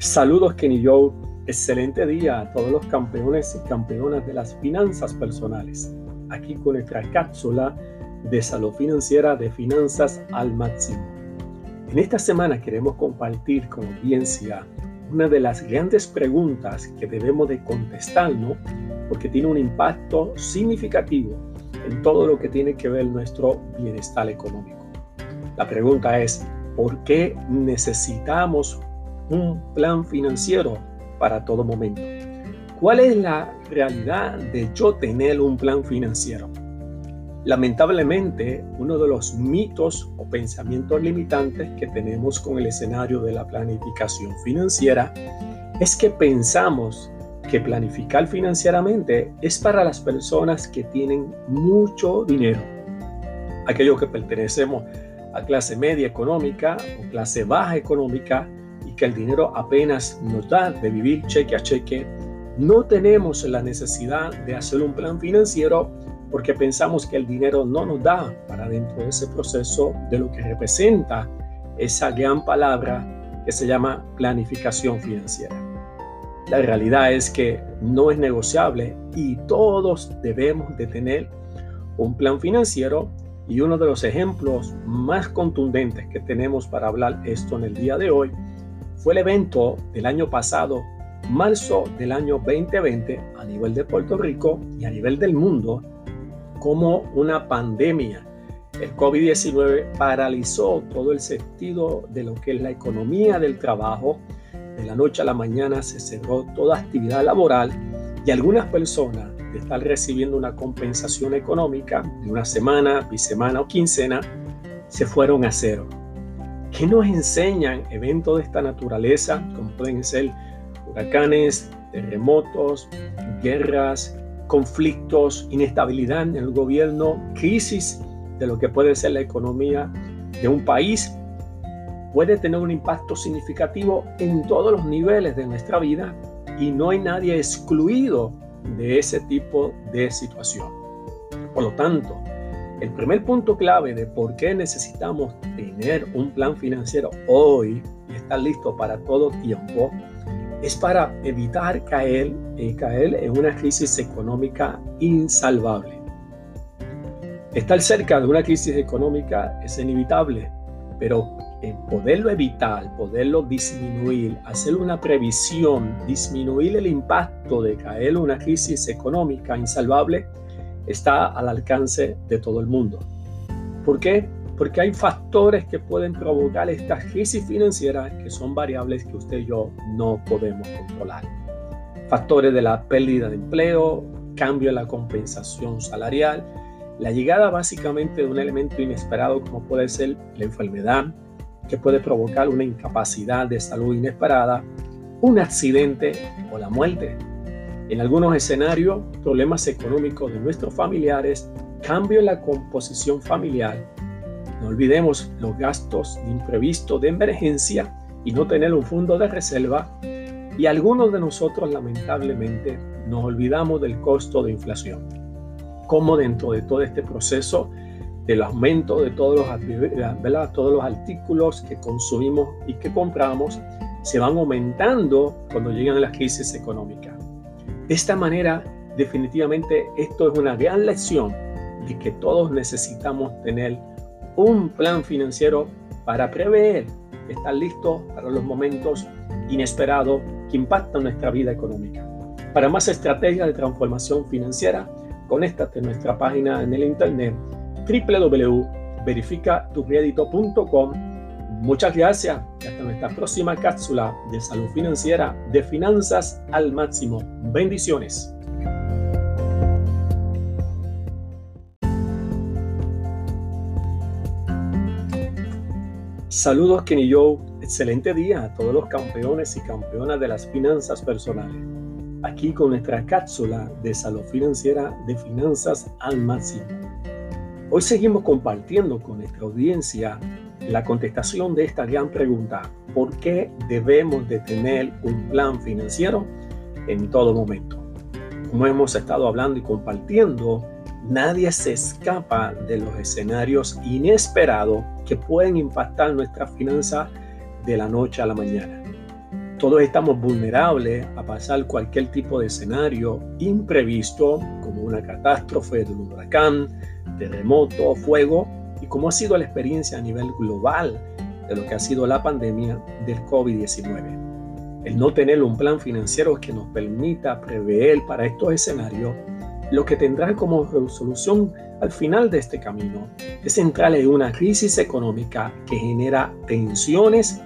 Saludos Kenny Joe, excelente día a todos los campeones y campeonas de las finanzas personales. Aquí con nuestra cápsula de salud financiera de finanzas al máximo. En esta semana queremos compartir con audiencia una de las grandes preguntas que debemos de contestarnos porque tiene un impacto significativo en todo lo que tiene que ver nuestro bienestar económico. La pregunta es, ¿por qué necesitamos un plan financiero para todo momento. ¿Cuál es la realidad de yo tener un plan financiero? Lamentablemente, uno de los mitos o pensamientos limitantes que tenemos con el escenario de la planificación financiera es que pensamos que planificar financieramente es para las personas que tienen mucho dinero, aquellos que pertenecemos a clase media económica o clase baja económica que el dinero apenas nos da de vivir cheque a cheque, no tenemos la necesidad de hacer un plan financiero porque pensamos que el dinero no nos da para dentro de ese proceso de lo que representa esa gran palabra que se llama planificación financiera. La realidad es que no es negociable y todos debemos de tener un plan financiero y uno de los ejemplos más contundentes que tenemos para hablar esto en el día de hoy fue el evento del año pasado, marzo del año 2020, a nivel de Puerto Rico y a nivel del mundo, como una pandemia. El COVID-19 paralizó todo el sentido de lo que es la economía del trabajo. De la noche a la mañana se cerró toda actividad laboral y algunas personas de estar recibiendo una compensación económica de una semana, bisemana o quincena, se fueron a cero. ¿Qué nos enseñan eventos de esta naturaleza, como pueden ser huracanes, terremotos, guerras, conflictos, inestabilidad en el gobierno, crisis de lo que puede ser la economía de un país? Puede tener un impacto significativo en todos los niveles de nuestra vida y no hay nadie excluido de ese tipo de situación. Por lo tanto, el primer punto clave de por qué necesitamos tener un plan financiero hoy y estar listo para todo tiempo es para evitar caer, eh, caer en una crisis económica insalvable. Estar cerca de una crisis económica es inevitable, pero poderlo evitar, poderlo disminuir, hacer una previsión, disminuir el impacto de caer en una crisis económica insalvable, está al alcance de todo el mundo. ¿Por qué? Porque hay factores que pueden provocar estas crisis financieras que son variables que usted y yo no podemos controlar. Factores de la pérdida de empleo, cambio en la compensación salarial, la llegada básicamente de un elemento inesperado como puede ser la enfermedad, que puede provocar una incapacidad de salud inesperada, un accidente o la muerte. En algunos escenarios, problemas económicos de nuestros familiares, cambio en la composición familiar. No olvidemos los gastos de imprevisto, de emergencia y no tener un fondo de reserva. Y algunos de nosotros lamentablemente nos olvidamos del costo de inflación. Como dentro de todo este proceso del aumento de todos los, todos los artículos que consumimos y que compramos, se van aumentando cuando llegan las crisis económicas. De esta manera, definitivamente esto es una gran lección de que todos necesitamos tener un plan financiero para prever, estar listos para los momentos inesperados que impactan nuestra vida económica. Para más estrategias de transformación financiera, conéctate a nuestra página en el internet www.verificatucredito.com Muchas gracias y hasta nuestra próxima cápsula de salud financiera de finanzas al máximo. Bendiciones. Saludos Kenny Joe, excelente día a todos los campeones y campeonas de las finanzas personales. Aquí con nuestra cápsula de salud financiera de finanzas al máximo. Hoy seguimos compartiendo con nuestra audiencia la contestación de esta gran pregunta, ¿por qué debemos de tener un plan financiero en todo momento? Como hemos estado hablando y compartiendo, nadie se escapa de los escenarios inesperados que pueden impactar nuestra finanza de la noche a la mañana. Todos estamos vulnerables a pasar cualquier tipo de escenario imprevisto, como una catástrofe de un huracán, terremoto, fuego, y como ha sido la experiencia a nivel global de lo que ha sido la pandemia del COVID-19. El no tener un plan financiero que nos permita prever para estos escenarios, lo que tendrá como resolución al final de este camino es entrar en una crisis económica que genera tensiones,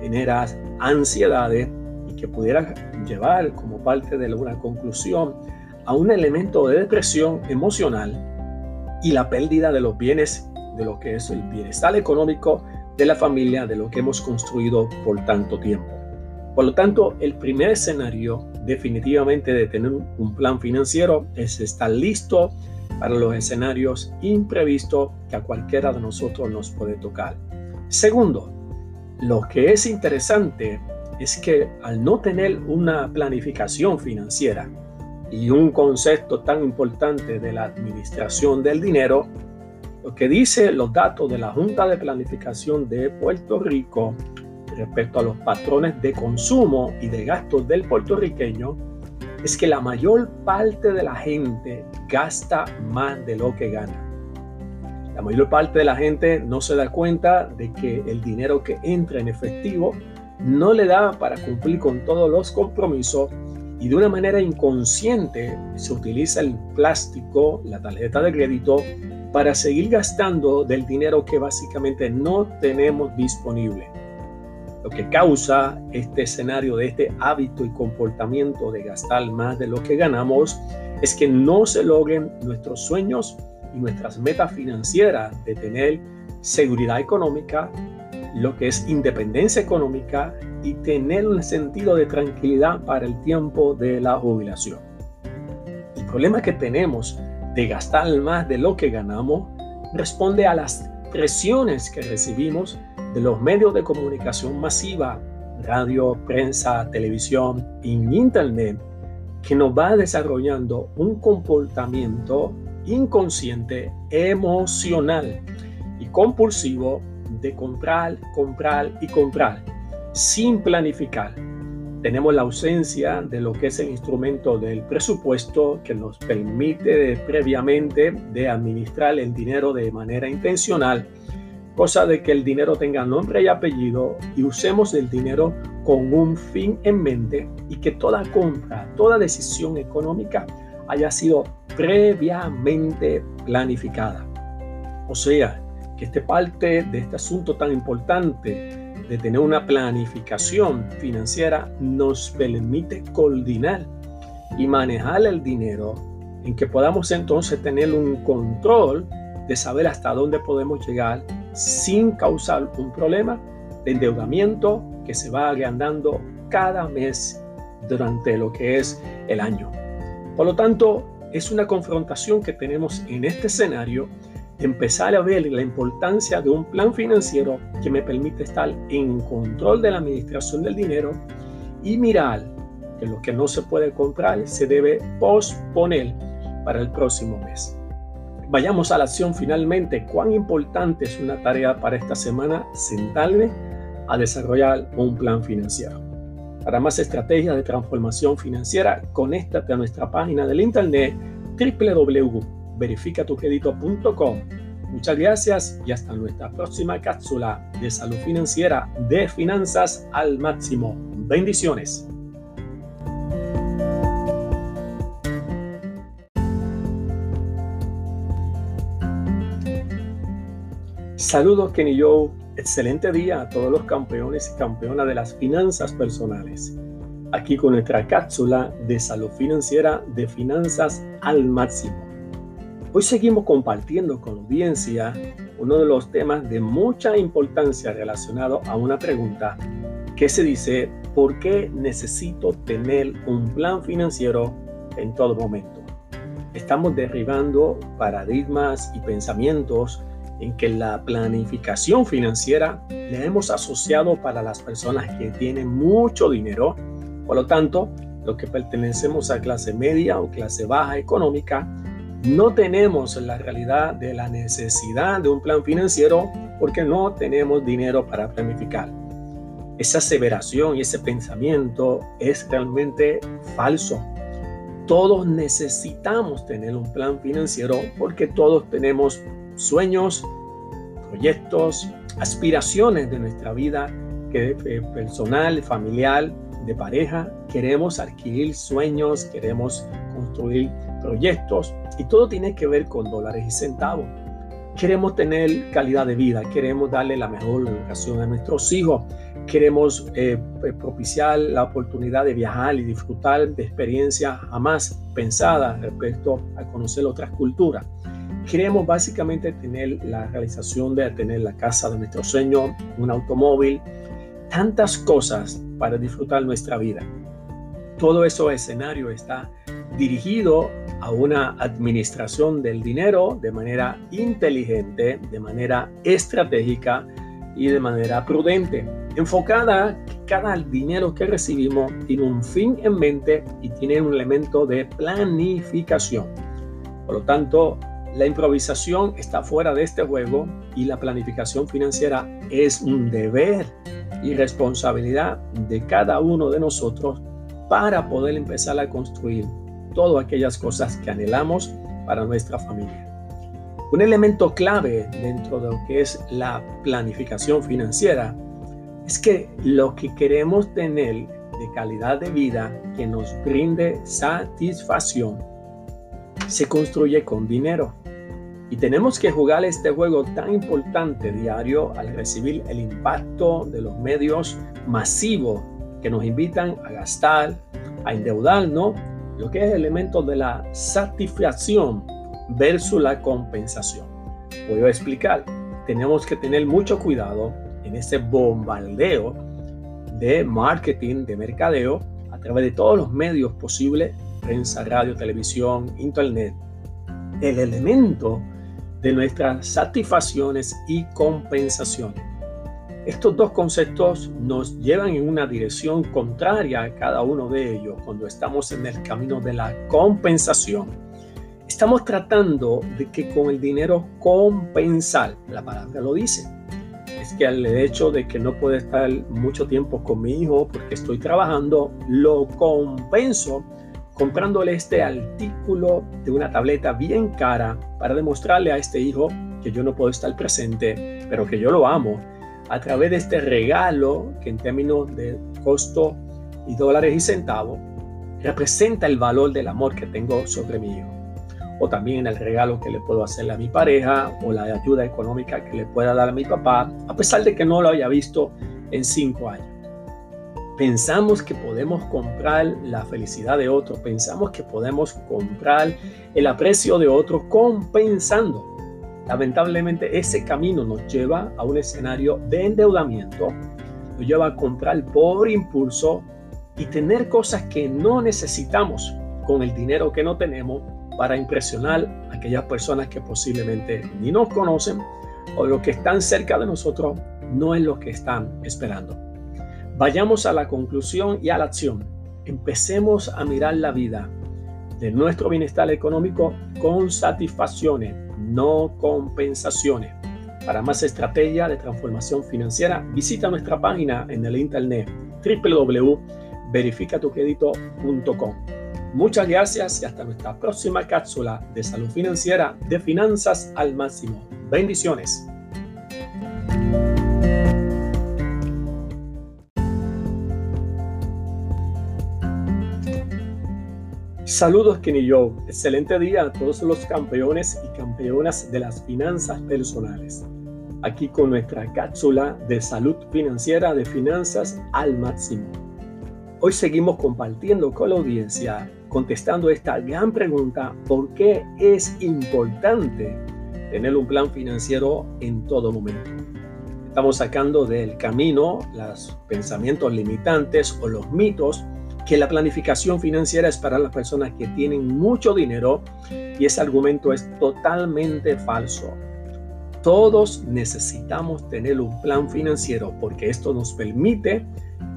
genera ansiedades y que pudiera llevar como parte de una conclusión a un elemento de depresión emocional y la pérdida de los bienes, de lo que es el bienestar económico de la familia, de lo que hemos construido por tanto tiempo. Por lo tanto, el primer escenario definitivamente de tener un plan financiero es estar listo para los escenarios imprevistos que a cualquiera de nosotros nos puede tocar. Segundo, lo que es interesante es que al no tener una planificación financiera y un concepto tan importante de la administración del dinero, lo que dice los datos de la Junta de Planificación de Puerto Rico respecto a los patrones de consumo y de gastos del puertorriqueño es que la mayor parte de la gente gasta más de lo que gana. La mayor parte de la gente no se da cuenta de que el dinero que entra en efectivo no le da para cumplir con todos los compromisos y de una manera inconsciente se utiliza el plástico, la tarjeta de crédito, para seguir gastando del dinero que básicamente no tenemos disponible. Lo que causa este escenario de este hábito y comportamiento de gastar más de lo que ganamos es que no se logren nuestros sueños y nuestras metas financieras de tener seguridad económica, lo que es independencia económica y tener un sentido de tranquilidad para el tiempo de la jubilación. El problema que tenemos de gastar más de lo que ganamos responde a las presiones que recibimos de los medios de comunicación masiva, radio, prensa, televisión y internet, que nos va desarrollando un comportamiento inconsciente, emocional y compulsivo de comprar, comprar y comprar sin planificar. Tenemos la ausencia de lo que es el instrumento del presupuesto que nos permite previamente de administrar el dinero de manera intencional, cosa de que el dinero tenga nombre y apellido y usemos el dinero con un fin en mente y que toda compra, toda decisión económica haya sido previamente planificada. O sea, que este parte de este asunto tan importante de tener una planificación financiera nos permite coordinar y manejar el dinero en que podamos entonces tener un control de saber hasta dónde podemos llegar sin causar un problema de endeudamiento que se va agrandando cada mes durante lo que es el año. Por lo tanto, es una confrontación que tenemos en este escenario empezar a ver la importancia de un plan financiero que me permite estar en control de la administración del dinero y mirar que lo que no se puede comprar se debe posponer para el próximo mes. Vayamos a la acción finalmente. ¿Cuán importante es una tarea para esta semana sentarme a desarrollar un plan financiero? Para más estrategias de transformación financiera, conéctate a nuestra página del internet www.verificatucredito.com. Muchas gracias y hasta nuestra próxima cápsula de salud financiera de finanzas al máximo. Bendiciones. Saludos Kenny Joe Excelente día a todos los campeones y campeonas de las finanzas personales. Aquí con nuestra cápsula de salud financiera de finanzas al máximo. Hoy seguimos compartiendo con la audiencia uno de los temas de mucha importancia relacionado a una pregunta que se dice, ¿por qué necesito tener un plan financiero en todo momento? Estamos derribando paradigmas y pensamientos en que la planificación financiera le hemos asociado para las personas que tienen mucho dinero. Por lo tanto, los que pertenecemos a clase media o clase baja económica, no tenemos la realidad de la necesidad de un plan financiero porque no tenemos dinero para planificar. esa aseveración y ese pensamiento es realmente falso. Todos necesitamos tener un plan financiero porque todos tenemos sueños, proyectos, aspiraciones de nuestra vida que, eh, personal, familiar, de pareja. Queremos adquirir sueños, queremos construir proyectos y todo tiene que ver con dólares y centavos. Queremos tener calidad de vida, queremos darle la mejor educación a nuestros hijos, queremos eh, propiciar la oportunidad de viajar y disfrutar de experiencias jamás pensadas respecto a conocer otras culturas. Queremos básicamente tener la realización de tener la casa de nuestro sueño, un automóvil, tantas cosas para disfrutar nuestra vida. Todo ese escenario está dirigido a una administración del dinero de manera inteligente, de manera estratégica y de manera prudente, enfocada cada dinero que recibimos tiene un fin en mente y tiene un elemento de planificación. Por lo tanto, la improvisación está fuera de este juego y la planificación financiera es un deber y responsabilidad de cada uno de nosotros para poder empezar a construir todas aquellas cosas que anhelamos para nuestra familia. Un elemento clave dentro de lo que es la planificación financiera es que lo que queremos tener de calidad de vida que nos brinde satisfacción se construye con dinero. Y tenemos que jugar este juego tan importante diario al recibir el impacto de los medios masivos que nos invitan a gastar, a endeudarnos lo que es el elemento de la satisfacción versus la compensación. Voy a explicar. Tenemos que tener mucho cuidado en ese bombardeo de marketing, de mercadeo, a través de todos los medios posibles, prensa, radio, televisión, internet. El elemento de nuestras satisfacciones y compensaciones. Estos dos conceptos nos llevan en una dirección contraria a cada uno de ellos cuando estamos en el camino de la compensación. Estamos tratando de que con el dinero compensar, la palabra lo dice, es que al hecho de que no puedo estar mucho tiempo con mi hijo porque estoy trabajando, lo compenso comprándole este artículo de una tableta bien cara para demostrarle a este hijo que yo no puedo estar presente, pero que yo lo amo a través de este regalo que en términos de costo y dólares y centavos representa el valor del amor que tengo sobre mi hijo. O también el regalo que le puedo hacerle a mi pareja o la ayuda económica que le pueda dar a mi papá, a pesar de que no lo haya visto en cinco años. Pensamos que podemos comprar la felicidad de otro, pensamos que podemos comprar el aprecio de otro compensando Lamentablemente ese camino nos lleva a un escenario de endeudamiento, nos lleva a comprar por impulso y tener cosas que no necesitamos con el dinero que no tenemos para impresionar a aquellas personas que posiblemente ni nos conocen o los que están cerca de nosotros no es lo que están esperando. Vayamos a la conclusión y a la acción. Empecemos a mirar la vida de nuestro bienestar económico con satisfacciones, no compensaciones. Para más estrategia de transformación financiera, visita nuestra página en el internet www.verificatucredito.com. Muchas gracias y hasta nuestra próxima cápsula de salud financiera de finanzas al máximo. Bendiciones. Saludos Kenny Joe, excelente día a todos los campeones y campeonas de las finanzas personales. Aquí con nuestra cápsula de salud financiera de finanzas al máximo. Hoy seguimos compartiendo con la audiencia, contestando esta gran pregunta, ¿por qué es importante tener un plan financiero en todo momento? Estamos sacando del camino los pensamientos limitantes o los mitos que la planificación financiera es para las personas que tienen mucho dinero y ese argumento es totalmente falso. Todos necesitamos tener un plan financiero porque esto nos permite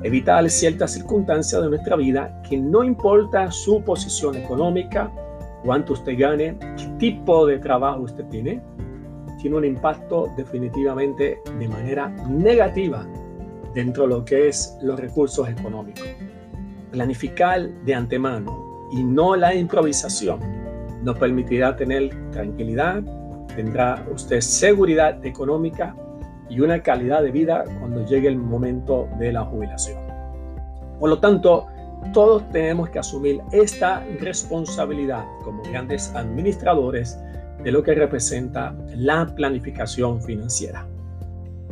evitar ciertas circunstancias de nuestra vida que no importa su posición económica, cuánto usted gane, qué tipo de trabajo usted tiene, tiene un impacto definitivamente de manera negativa dentro de lo que es los recursos económicos. Planificar de antemano y no la improvisación nos permitirá tener tranquilidad, tendrá usted seguridad económica y una calidad de vida cuando llegue el momento de la jubilación. Por lo tanto, todos tenemos que asumir esta responsabilidad como grandes administradores de lo que representa la planificación financiera.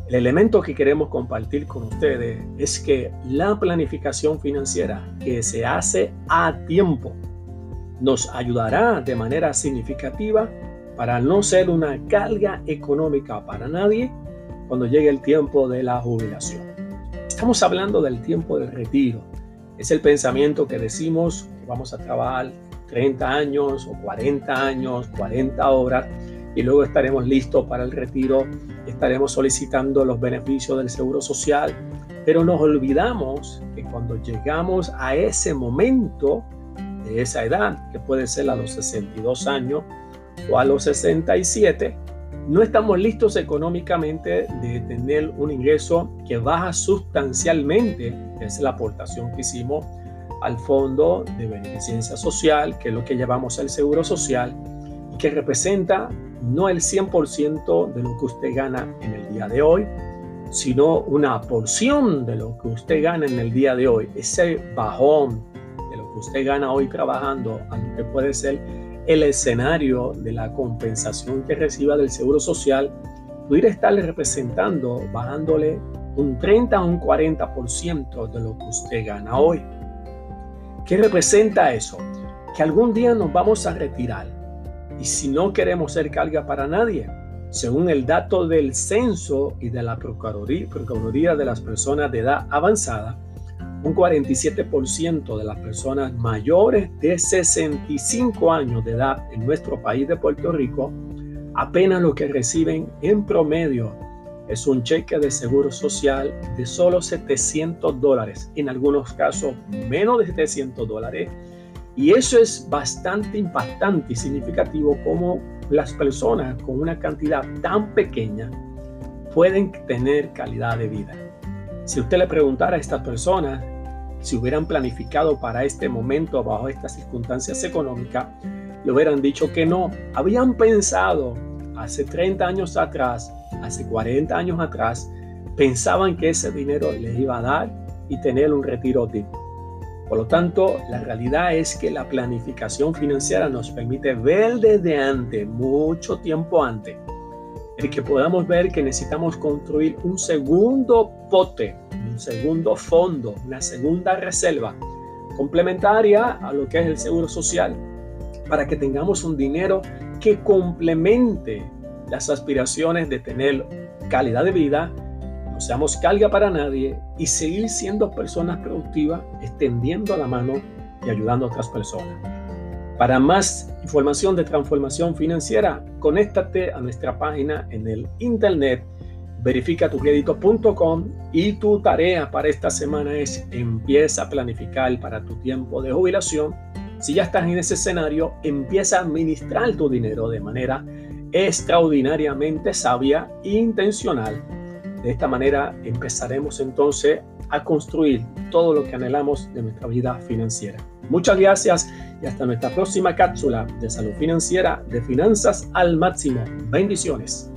El elemento que queremos compartir con ustedes es que la planificación financiera que se hace a tiempo nos ayudará de manera significativa para no ser una carga económica para nadie cuando llegue el tiempo de la jubilación. Estamos hablando del tiempo del retiro. Es el pensamiento que decimos que vamos a trabajar 30 años o 40 años, 40 horas y luego estaremos listos para el retiro, estaremos solicitando los beneficios del seguro social, pero nos olvidamos que cuando llegamos a ese momento de esa edad, que puede ser a los 62 años o a los 67, no estamos listos económicamente de tener un ingreso que baja sustancialmente, es la aportación que hicimos al fondo de beneficencia social, que es lo que llamamos el seguro social, y que representa no el 100% de lo que usted gana en el día de hoy, sino una porción de lo que usted gana en el día de hoy, ese bajón de lo que usted gana hoy trabajando, a lo que puede ser el escenario de la compensación que reciba del Seguro Social, pudiera estarle representando, bajándole un 30 a un 40% de lo que usted gana hoy. ¿Qué representa eso? Que algún día nos vamos a retirar. Y si no queremos ser carga para nadie, según el dato del censo y de la Procuraduría, Procuraduría de las personas de edad avanzada, un 47% de las personas mayores de 65 años de edad en nuestro país de Puerto Rico apenas lo que reciben en promedio es un cheque de seguro social de solo 700 dólares, en algunos casos menos de 700 dólares. Y eso es bastante impactante y significativo como las personas con una cantidad tan pequeña pueden tener calidad de vida. Si usted le preguntara a estas personas si hubieran planificado para este momento bajo estas circunstancias económicas, le hubieran dicho que no. Habían pensado hace 30 años atrás, hace 40 años atrás, pensaban que ese dinero les iba a dar y tener un retiro digno. Por lo tanto, la realidad es que la planificación financiera nos permite ver desde antes, mucho tiempo antes, el que podamos ver que necesitamos construir un segundo pote, un segundo fondo, una segunda reserva complementaria a lo que es el seguro social, para que tengamos un dinero que complemente las aspiraciones de tener calidad de vida, no seamos carga para nadie y seguir siendo personas productivas, extendiendo la mano y ayudando a otras personas. Para más información de transformación financiera, conéctate a nuestra página en el internet verificatucredito.com y tu tarea para esta semana es empieza a planificar para tu tiempo de jubilación. Si ya estás en ese escenario, empieza a administrar tu dinero de manera extraordinariamente sabia e intencional. De esta manera empezaremos entonces a construir todo lo que anhelamos de nuestra vida financiera. Muchas gracias y hasta nuestra próxima cápsula de salud financiera de finanzas al máximo. Bendiciones.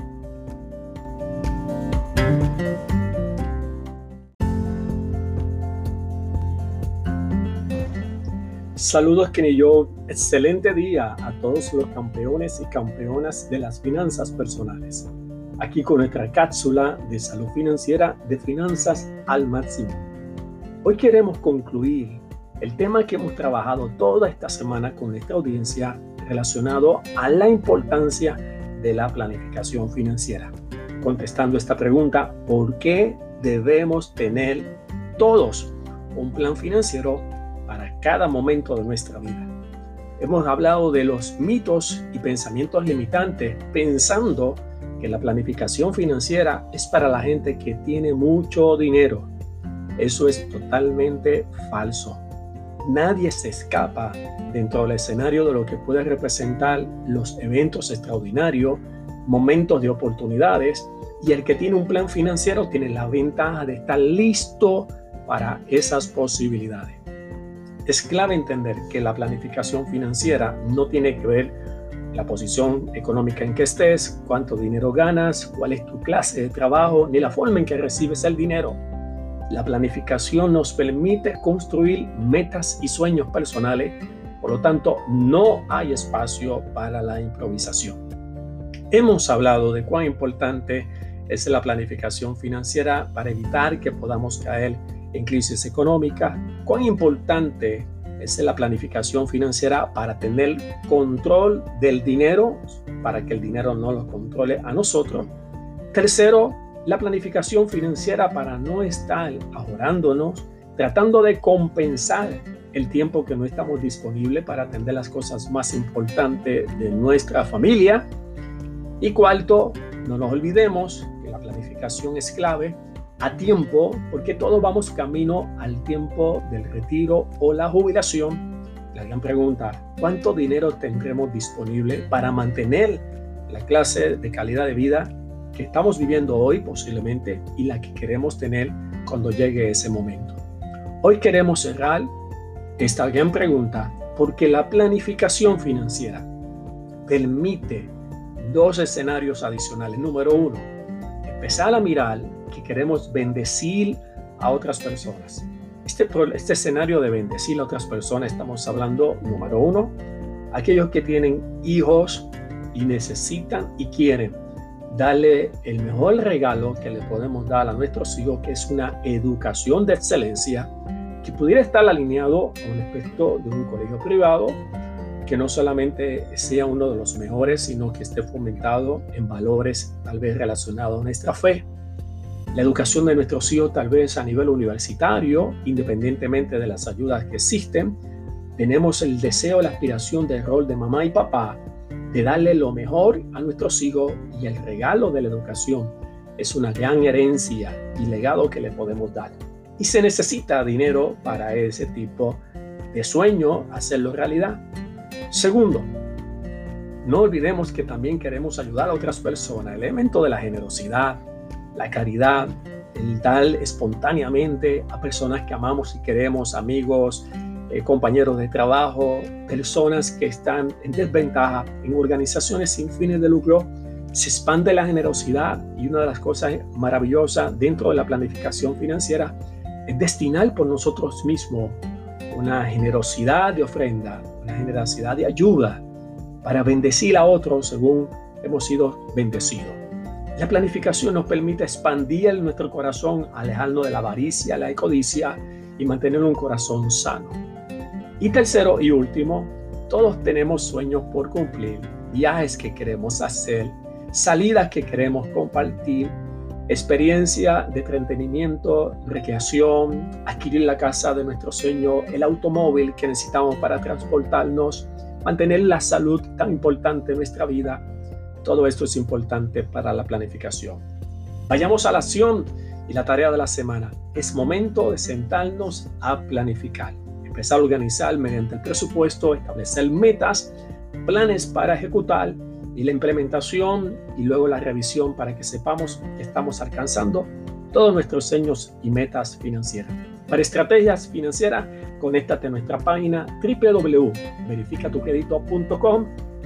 Saludos que yo, excelente día a todos los campeones y campeonas de las finanzas personales. Aquí con nuestra cápsula de salud financiera de finanzas al máximo. Hoy queremos concluir el tema que hemos trabajado toda esta semana con nuestra audiencia relacionado a la importancia de la planificación financiera. Contestando esta pregunta, ¿por qué debemos tener todos un plan financiero para cada momento de nuestra vida. Hemos hablado de los mitos y pensamientos limitantes pensando la planificación financiera es para la gente que tiene mucho dinero. Eso es totalmente falso. Nadie se escapa dentro del escenario de lo que puede representar los eventos extraordinarios, momentos de oportunidades, Y el que tiene un plan financiero tiene la ventaja de estar listo para esas posibilidades. Es clave entender que la planificación financiera no tiene que ver la posición económica en que estés, cuánto dinero ganas, cuál es tu clase de trabajo, ni la forma en que recibes el dinero. La planificación nos permite construir metas y sueños personales, por lo tanto no hay espacio para la improvisación. Hemos hablado de cuán importante es la planificación financiera para evitar que podamos caer en crisis económica, cuán importante es la planificación financiera para tener control del dinero, para que el dinero no lo controle a nosotros. Tercero, la planificación financiera para no estar ahorrándonos, tratando de compensar el tiempo que no estamos disponibles para atender las cosas más importantes de nuestra familia. Y cuarto, no nos olvidemos que la planificación es clave a tiempo, porque todos vamos camino al tiempo del retiro o la jubilación. La gran pregunta, ¿cuánto dinero tendremos disponible para mantener la clase de calidad de vida que estamos viviendo hoy posiblemente y la que queremos tener cuando llegue ese momento? Hoy queremos cerrar esta gran pregunta porque la planificación financiera permite dos escenarios adicionales. Número uno, empezar a mirar que queremos bendecir a otras personas. Este, este escenario de bendecir a otras personas, estamos hablando, número uno, aquellos que tienen hijos y necesitan y quieren darle el mejor regalo que le podemos dar a nuestros hijos, que es una educación de excelencia que pudiera estar alineado a un aspecto de un colegio privado, que no solamente sea uno de los mejores, sino que esté fomentado en valores tal vez relacionados a nuestra fe la educación de nuestros hijos tal vez a nivel universitario, independientemente de las ayudas que existen, tenemos el deseo, la aspiración del rol de mamá y papá de darle lo mejor a nuestros hijos y el regalo de la educación es una gran herencia y legado que le podemos dar. Y se necesita dinero para ese tipo de sueño, hacerlo realidad. Segundo, no olvidemos que también queremos ayudar a otras personas. El elemento de la generosidad, la caridad, el dar espontáneamente a personas que amamos y queremos, amigos, eh, compañeros de trabajo, personas que están en desventaja en organizaciones sin fines de lucro, se expande la generosidad y una de las cosas maravillosas dentro de la planificación financiera es destinar por nosotros mismos una generosidad de ofrenda, una generosidad de ayuda para bendecir a otros según hemos sido bendecidos. La planificación nos permite expandir nuestro corazón, alejarnos de la avaricia, la codicia y mantener un corazón sano. Y tercero y último, todos tenemos sueños por cumplir, viajes que queremos hacer, salidas que queremos compartir, experiencia de entretenimiento, recreación, adquirir la casa de nuestro sueño, el automóvil que necesitamos para transportarnos, mantener la salud tan importante en nuestra vida todo esto es importante para la planificación. Vayamos a la acción y la tarea de la semana. Es momento de sentarnos a planificar, empezar a organizar mediante el presupuesto, establecer metas, planes para ejecutar y la implementación y luego la revisión para que sepamos que estamos alcanzando todos nuestros sueños y metas financieras. Para estrategias financieras, conéctate a nuestra página www.verificatucredito.com